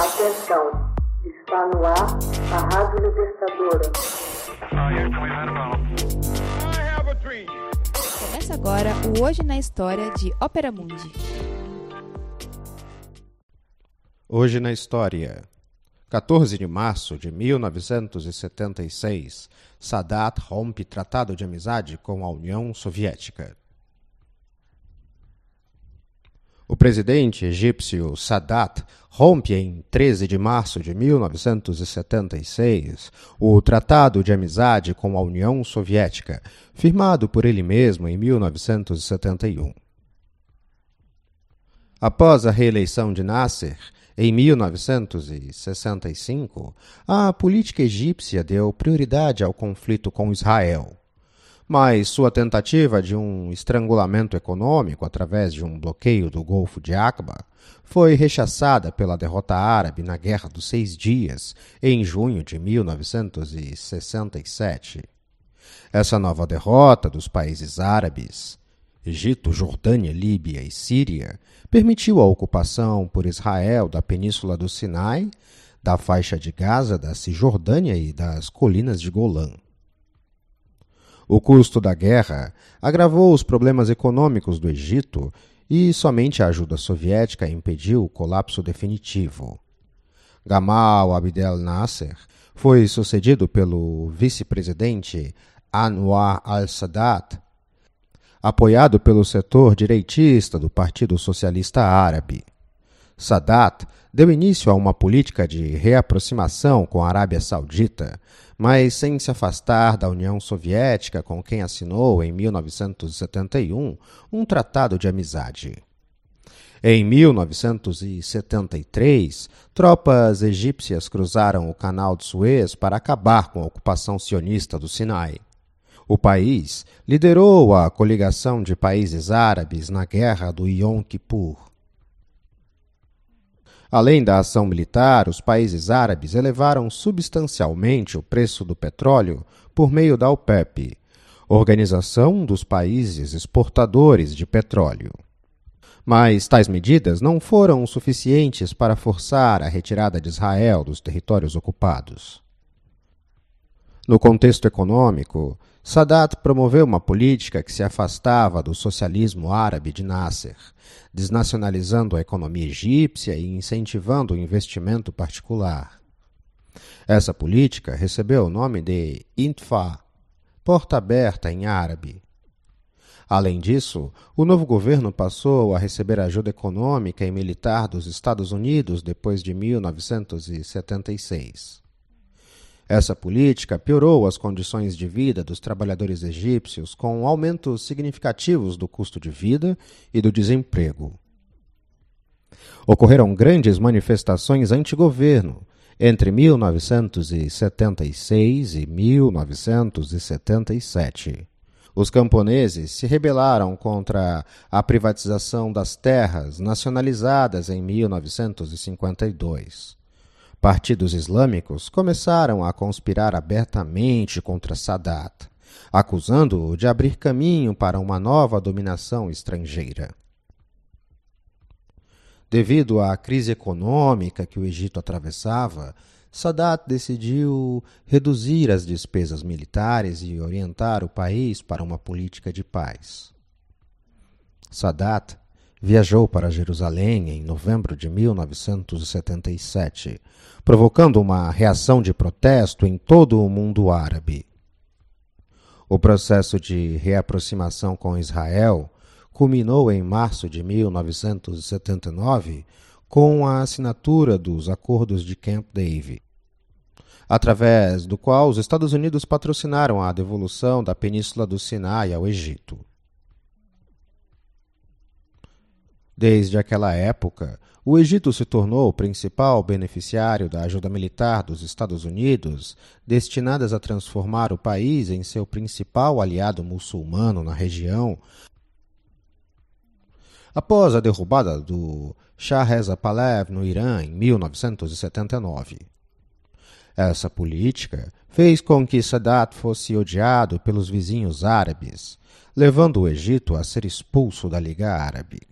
Atenção, está no ar a Rádio Libertadora. Começa agora o Hoje na História de Ópera Mundi. Hoje na História. 14 de março de 1976, Sadat rompe tratado de amizade com a União Soviética. O presidente egípcio Sadat rompe em 13 de março de 1976 o Tratado de Amizade com a União Soviética, firmado por ele mesmo em 1971. Após a reeleição de Nasser, em 1965, a política egípcia deu prioridade ao conflito com Israel. Mas sua tentativa de um estrangulamento econômico através de um bloqueio do Golfo de Aqaba foi rechaçada pela derrota árabe na Guerra dos Seis Dias, em junho de 1967. Essa nova derrota dos países árabes, Egito, Jordânia, Líbia e Síria, permitiu a ocupação por Israel da Península do Sinai, da faixa de Gaza, da Cisjordânia e das colinas de Golã. O custo da guerra agravou os problemas econômicos do Egito e somente a ajuda soviética impediu o colapso definitivo. Gamal Abdel Nasser foi sucedido pelo vice-presidente Anwar al-Sadat, apoiado pelo setor direitista do Partido Socialista Árabe. Sadat deu início a uma política de reaproximação com a Arábia Saudita, mas sem se afastar da União Soviética, com quem assinou em 1971 um tratado de amizade. Em 1973, tropas egípcias cruzaram o Canal de Suez para acabar com a ocupação sionista do Sinai. O país liderou a coligação de países árabes na Guerra do Yom Kippur. Além da ação militar, os países árabes elevaram substancialmente o preço do petróleo por meio da OPEP, Organização dos Países Exportadores de Petróleo. Mas tais medidas não foram suficientes para forçar a retirada de Israel dos territórios ocupados. No contexto econômico, Sadat promoveu uma política que se afastava do socialismo árabe de Nasser, desnacionalizando a economia egípcia e incentivando o investimento particular. Essa política recebeu o nome de Intfa, porta aberta em árabe. Além disso, o novo governo passou a receber ajuda econômica e militar dos Estados Unidos depois de 1976. Essa política piorou as condições de vida dos trabalhadores egípcios, com aumentos significativos do custo de vida e do desemprego. Ocorreram grandes manifestações anti-governo entre 1976 e 1977. Os camponeses se rebelaram contra a privatização das terras nacionalizadas em 1952 partidos islâmicos começaram a conspirar abertamente contra Sadat, acusando-o de abrir caminho para uma nova dominação estrangeira. Devido à crise econômica que o Egito atravessava, Sadat decidiu reduzir as despesas militares e orientar o país para uma política de paz. Sadat viajou para Jerusalém em novembro de 1977, provocando uma reação de protesto em todo o mundo árabe. O processo de reaproximação com Israel culminou em março de 1979 com a assinatura dos Acordos de Camp David, através do qual os Estados Unidos patrocinaram a devolução da Península do Sinai ao Egito. Desde aquela época, o Egito se tornou o principal beneficiário da ajuda militar dos Estados Unidos, destinadas a transformar o país em seu principal aliado muçulmano na região. Após a derrubada do Shah Reza Pahlavi no Irã em 1979. Essa política fez com que Sadat fosse odiado pelos vizinhos árabes, levando o Egito a ser expulso da Liga Árabe.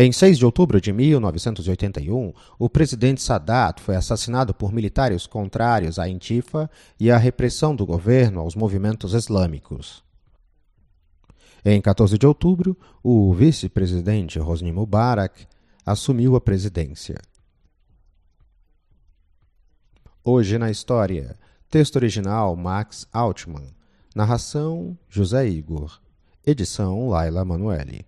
Em 6 de outubro de 1981, o presidente Sadat foi assassinado por militares contrários à Intifa e à repressão do governo aos movimentos islâmicos. Em 14 de outubro, o vice-presidente Hosni Mubarak assumiu a presidência. Hoje na história. Texto original Max Altman. Narração José Igor. Edição Laila Manuelle.